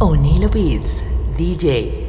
Onilo Beats, DJ.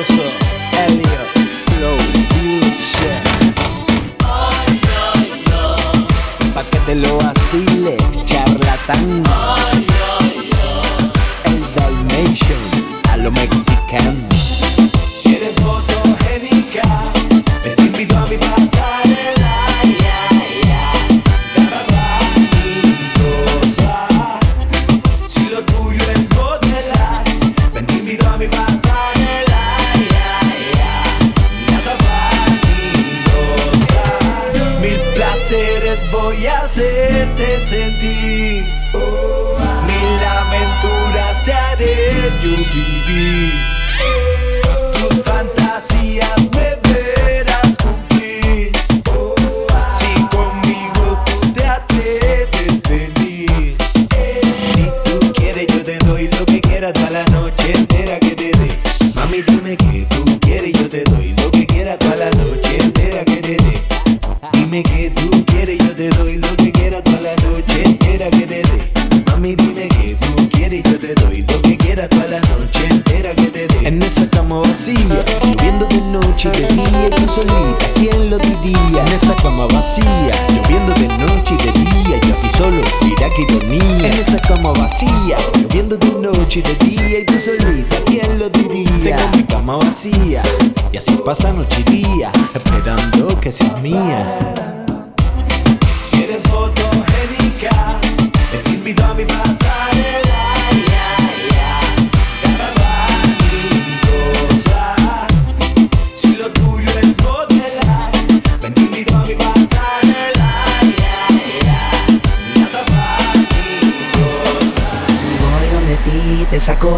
maravilloso. Elliot Flow Pa' que te lo vacile, charlatán.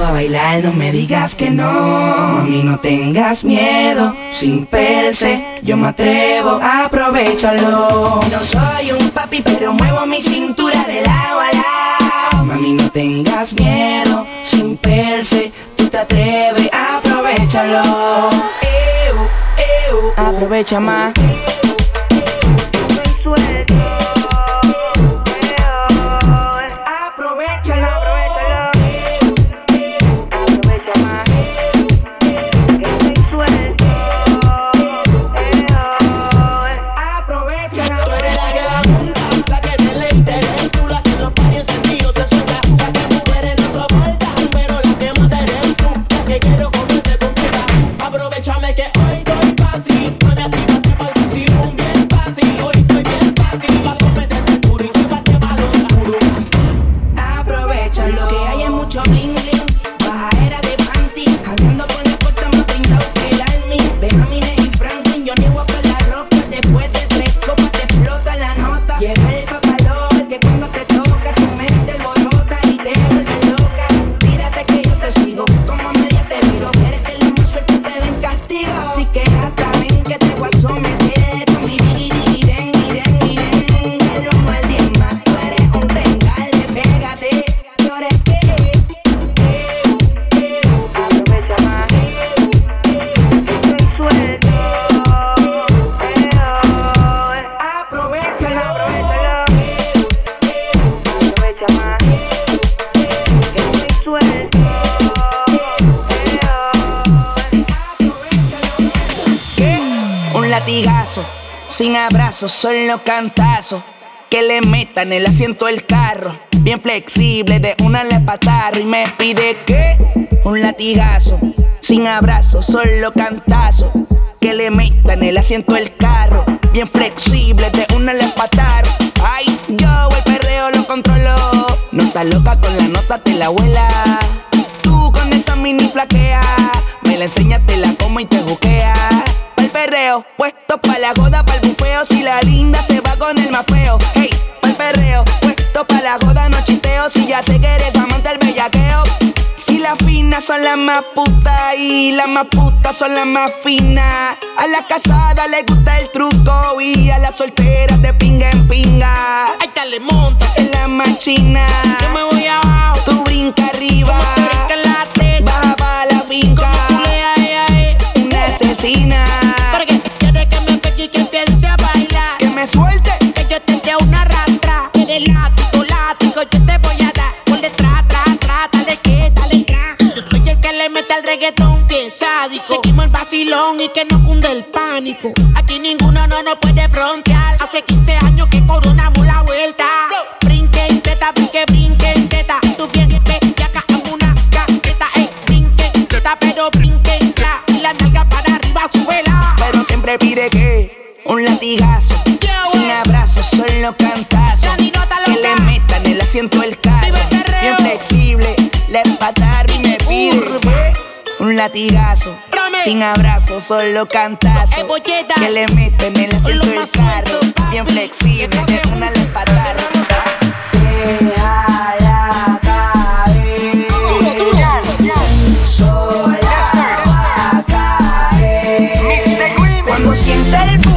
A bailar, no me digas que no. Mami, no tengas miedo, sin perse, yo me atrevo, aprovechalo. No soy un papi, pero muevo mi cintura de lado a lado. Mami, no tengas miedo, sin perse, tú te atreves, aprovechalo. Eu, eu, aprovecha más. Latigazo, sin abrazo, solo cantazo. Que le metan el asiento del carro, bien flexible, de una le patarro y me pide que un latigazo, sin abrazo, solo cantazo. Que le metan el asiento del carro, bien flexible, de una le patarro. Ay, yo el perreo lo controlo. No estás loca con la nota, te la abuela. Tú con esa mini flaquea, me la enseñas, te la como y te juquea. Perreo, puesto pa' la joda, pa'l bufeo. Si la linda se va con el más feo. Hey, pa'l perreo, puesto pa' la joda, no chisteo. Si ya sé que eres amante del bellaqueo. Si las finas son las más putas y las más putas son las más finas. A la casada le gusta el truco y a las solteras de pinga en pinga. Ahí te le monta. En la machina, Yo me voy abajo. tú brinca arriba. Tú una asesina. Para que quiere que me pegue y que empiece a bailar. Que me suelte, Que yo te dé una rastra. Eres látigo, látigo, yo te voy a dar. Por detrás, tra, tra, dale que, dale tra. Yo soy el que le mete al reggaetón bien sádico. Seguimos el vacilón y que no cunde el pánico. Aquí ninguno no nos puede frontear. Hace 15 años que coronamos la vuelta. Brinque y brinque, brinque que un latigazo. Sin abrazo, solo cantazo. Que le metan el asiento del carro. Bien flexible, le empatar y me pide que un latigazo. Sin abrazo, solo cantazo. Eh. Que le meten el asiento del carro. Bien flexible, de una le empatar. Déjala caer. Sola sienta el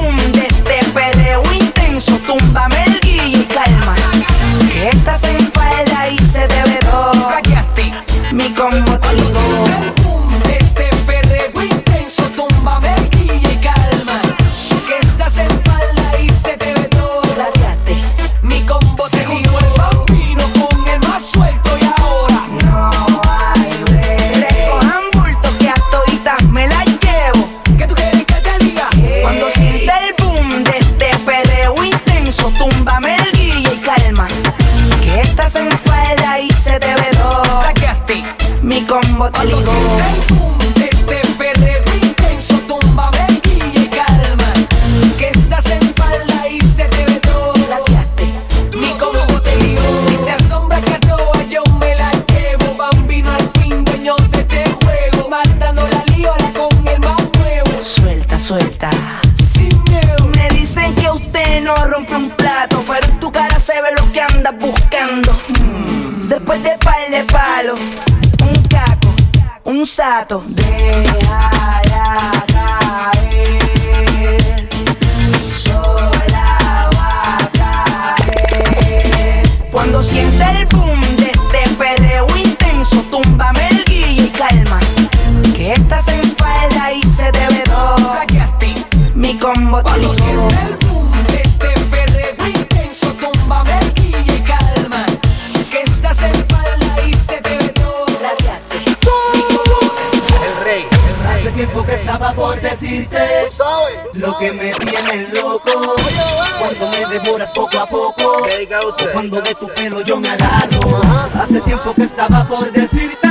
Cuando de tu pelo yo me agarro. Hace tiempo que estaba por decirte.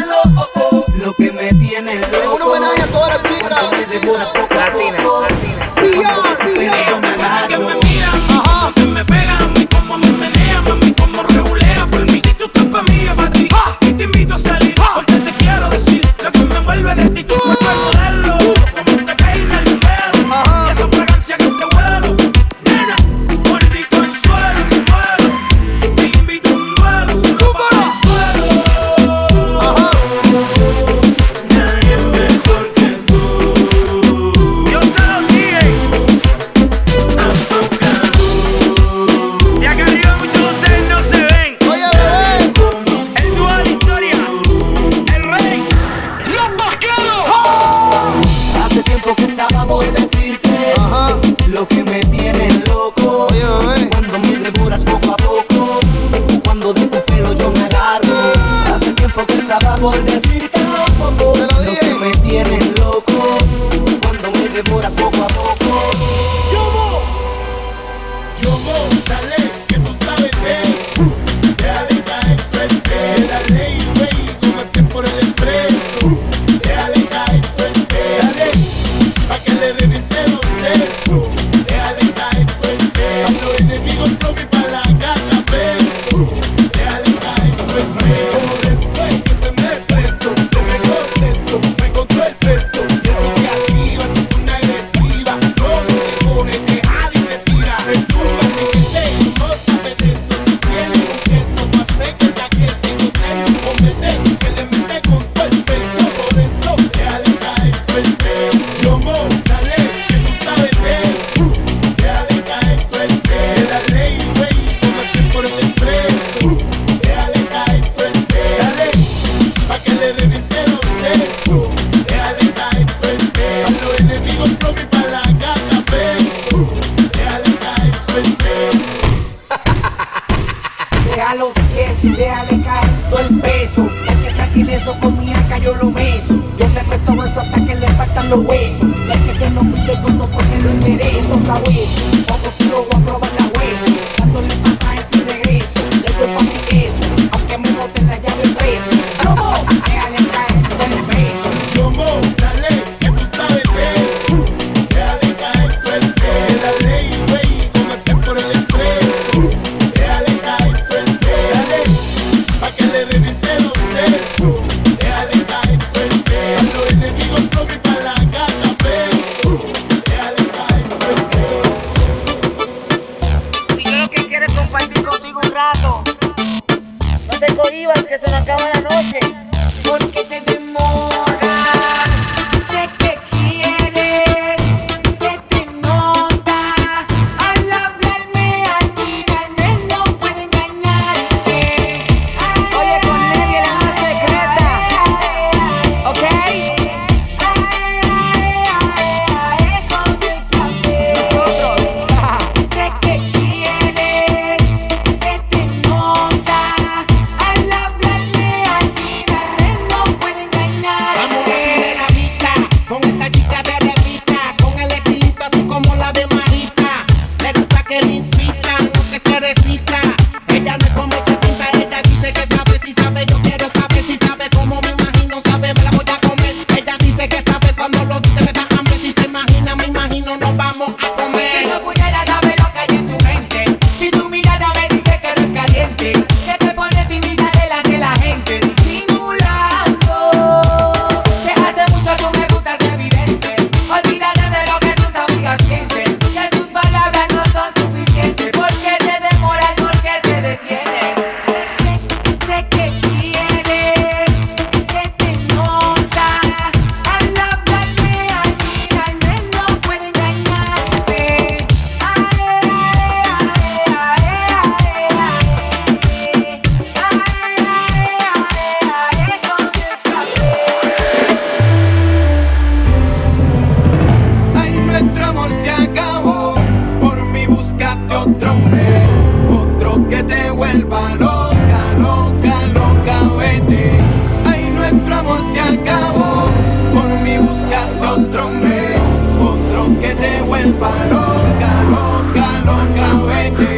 loca, loca, loca, vete.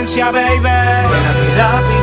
De emergencia, baby. Ven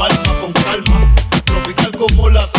palma con calma, tropical como la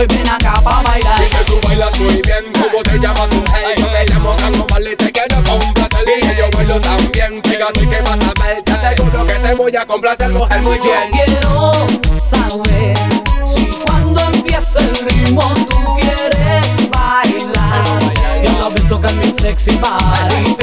soy ven acá pa' bailar. Dice tú bailas muy bien, ¿cómo te llamas tú? Hey, yo te llamo Tango Marley, te quiero complacer y yo bailo también. Fíjate que vas a ver, te aseguro que te voy a complacer, mujer, muy bien. Yo quiero saber si cuando empieza el ritmo tú quieres bailar. Yo la visto que es mi sexy body,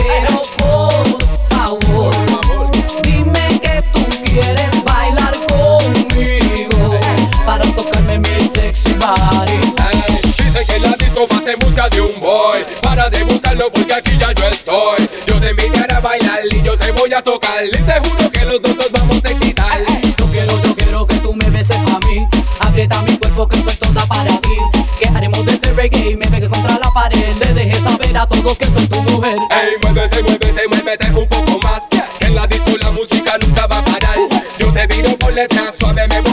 vas en busca de un boy. Para de buscarlo porque aquí ya yo estoy. Yo te invitaré a bailar y yo te voy a tocar. Y te juro que los dos nos vamos a excitar. Yo quiero, yo quiero que tú me beses a mí. Aprieta mi cuerpo que soy toda para ti. Que haremos de este reggae y me pegué contra la pared. Le dejé saber a todos que soy tu mujer. Ey, muévete, muévete, muévete un poco más. Que en la disco la música nunca va a parar. Yo te viro por detrás, suave, me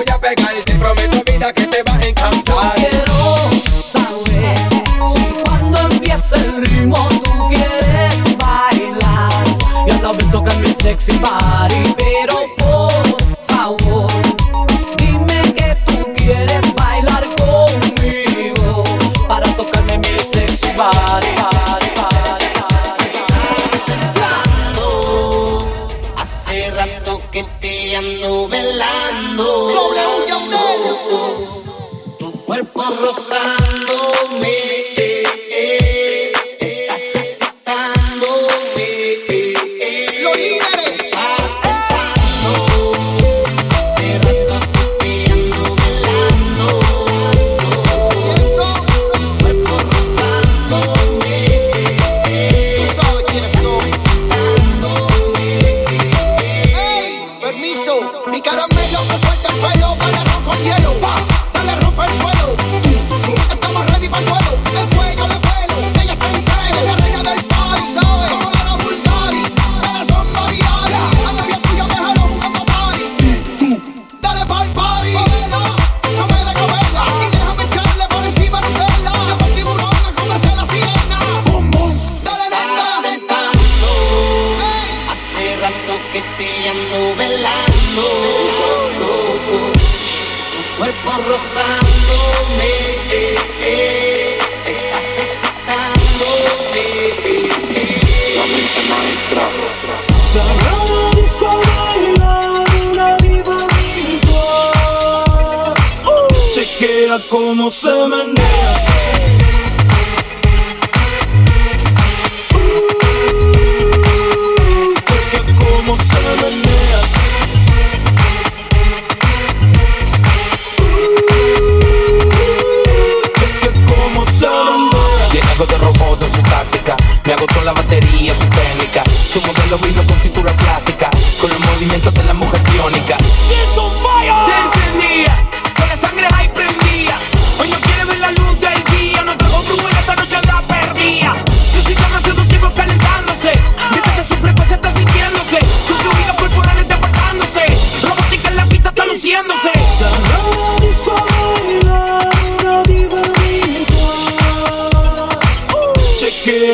se body.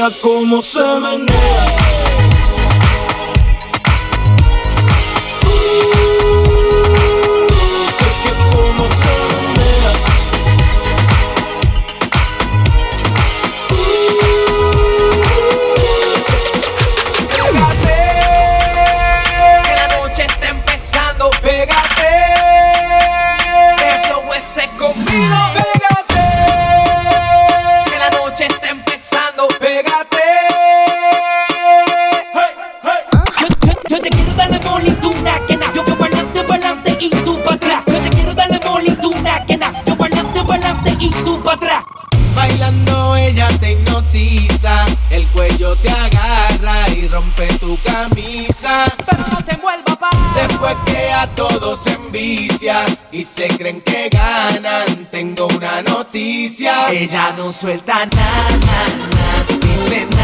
como se menea. y se creen que ganan. Tengo una noticia, ella no suelta nada, na, dice nada.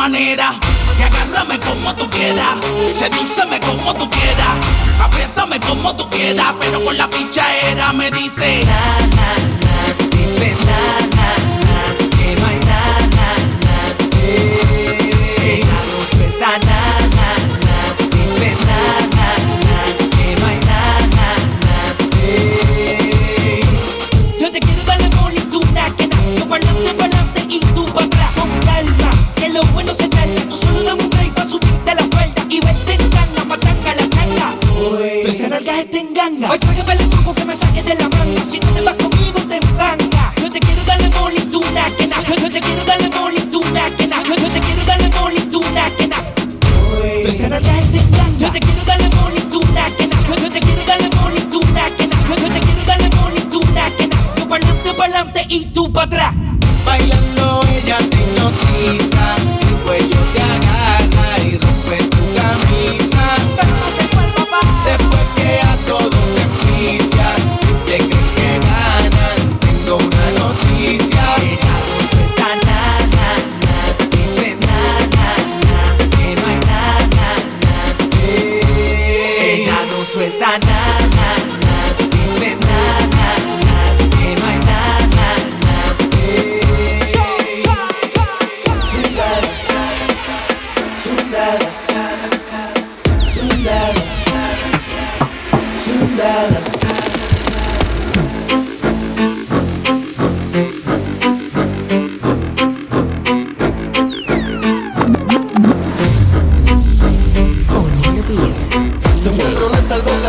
manera. Y agárrame como tú quieras, sedíceme como tú quieras, apriétame como tú quieras, pero con la pincha era me dice. Na, na, na, dice na, na, na, que no hay na, na, na, eh, na, na, na, dice na, na, na, que no na, na, na. Yo te quiero ver la bonituna que nació con la tú solo dame un break pa' subirte la cuerda y verte en ganga, matanga la ganga. Tres nalgas estén en ganga. Hoy págame el truco que me saque de la manga. Si no te vas conmigo, te zanga. Yo te quiero darle molituna, que na. Yo te quiero darle molituna, que na. Yo te quiero darle molituna, que na. Tres nalgas estén en ganga. Yo te quiero darle molituna, que na. Yo te quiero darle molituna, que na. Yo te quiero darle molituna, que na. Yo pa'lante, pa'lante y tú pa'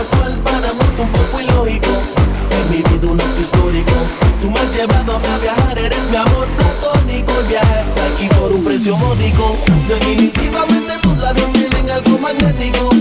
casual, para mí un poco ilógico. En mi vida un acto histórico. Tú me has llevado a viajar, eres mi amor platónico. El viaje hasta aquí por un precio módico. Definitivamente tus labios tienen algo magnético.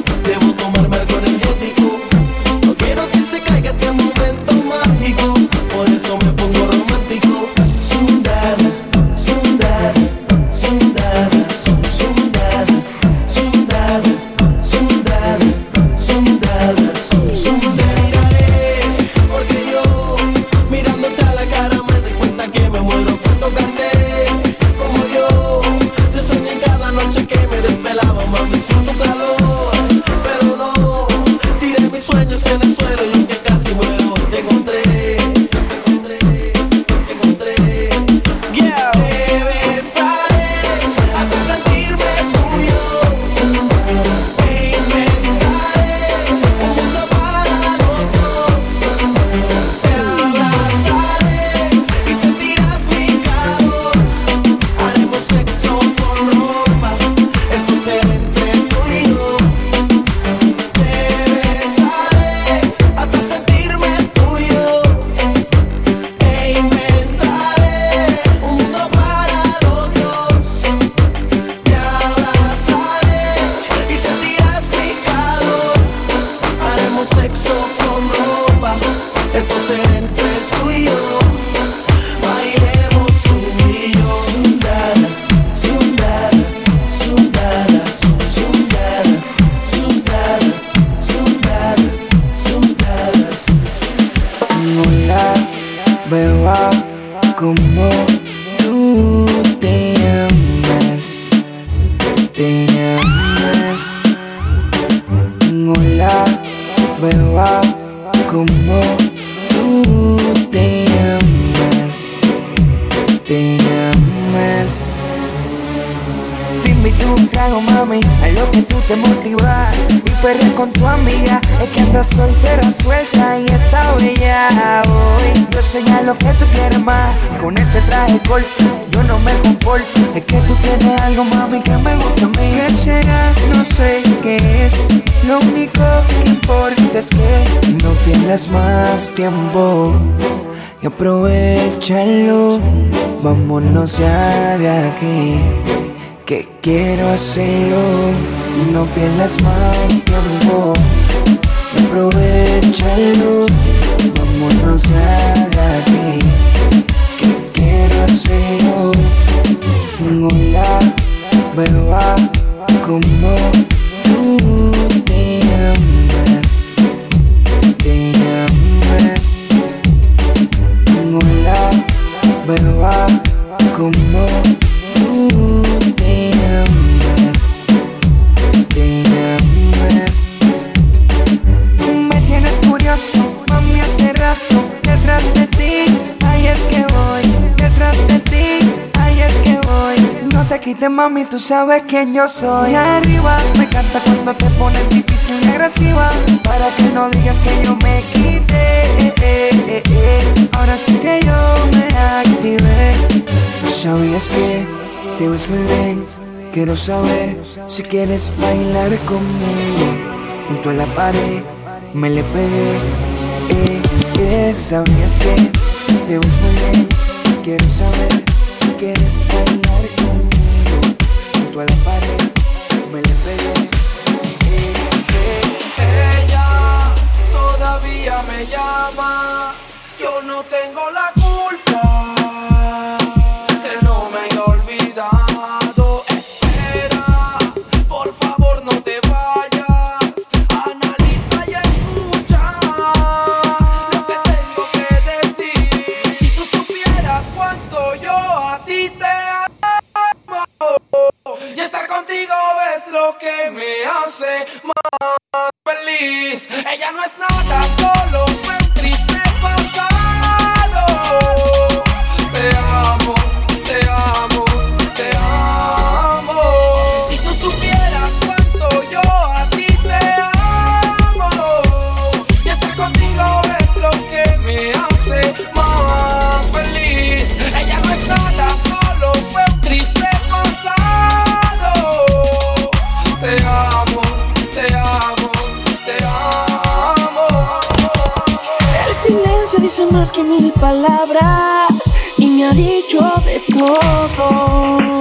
Más tiempo y aprovechalo. Vámonos ya de aquí que quiero hacerlo. No pierdas más tiempo y aprovechalo. Vámonos ya de aquí, que quiero hacerlo. Hola, beba, mami, tú sabes quién yo soy. Arriba, me encanta cuando te pones difícil y agresiva. Para que no digas que yo me quité. Ahora sí que yo me activé. ¿Sabías que te ves muy bien? Quiero saber si quieres bailar conmigo. Junto a la pared me le pegué. Eh, eh, ¿Sabías que te ves muy bien? Quiero saber si quieres bailar conmigo. Junto a la pared me le pegué. Ella todavía me llama. Yo no tengo la lo que me hace más feliz. Ella no es nada, solo mil palabras y me ha dicho de todo.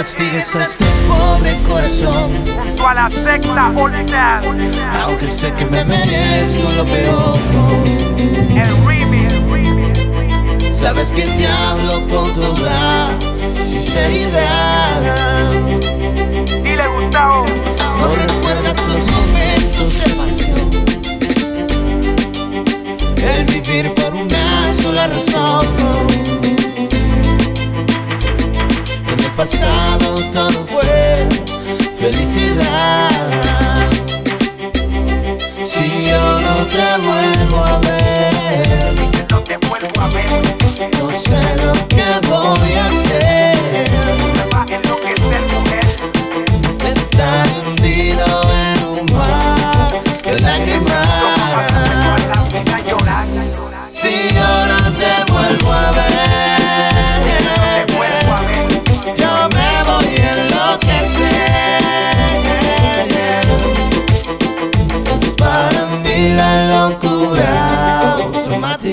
castigues a este pobre corazón. Junto a la secta original. Aunque sé que me merezco lo peor. El remix. Sabes que te hablo con toda sinceridad. Dile Gustavo. No recuerdas los momentos de pasión. El vivir por una sola razón. pasado todo fue felicidad. Si yo no te vuelvo a ver, no sé lo que voy a hacer.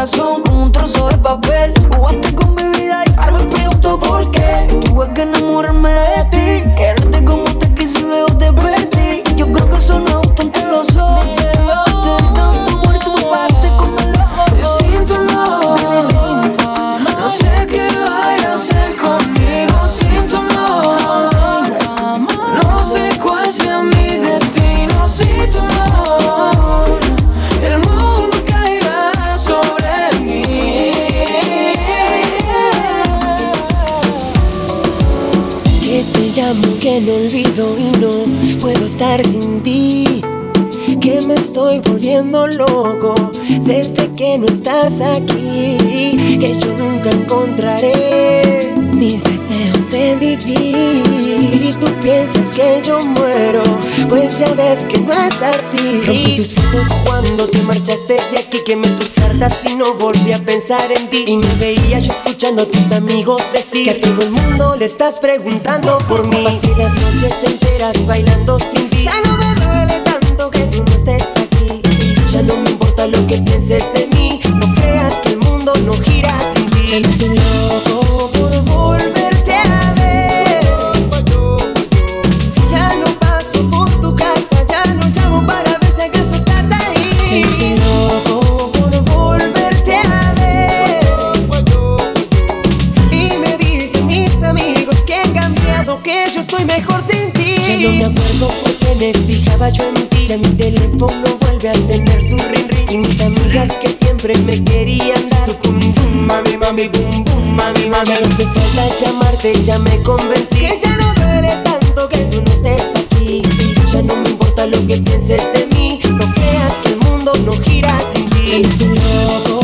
corazón con un trozo de papel. Jugaste con mi vida y ahora me pregunto por qué. Tuve que enamorarme de Que yo nunca encontraré mis deseos de vivir. Y tú piensas que yo muero, pues ya ves que no es así. Rompí tus fotos cuando te marchaste de aquí. Quemé tus cartas y no volví a pensar en ti. Y me veía yo escuchando a tus amigos decir que a todo el mundo le estás preguntando por mí. Pasé las noches enteras bailando sin ti. Ya no me duele tanto que tú no estés aquí. Ya no me importa lo que pienses de mí. Sin mami, bum bum, mami, mami. Ya no hace falta llamarte, ya me convencí. Que ya no duele tanto que tú no estés aquí. Ya no me importa lo que pienses de mí. No creas que el mundo no gira sin ti. Estoy loco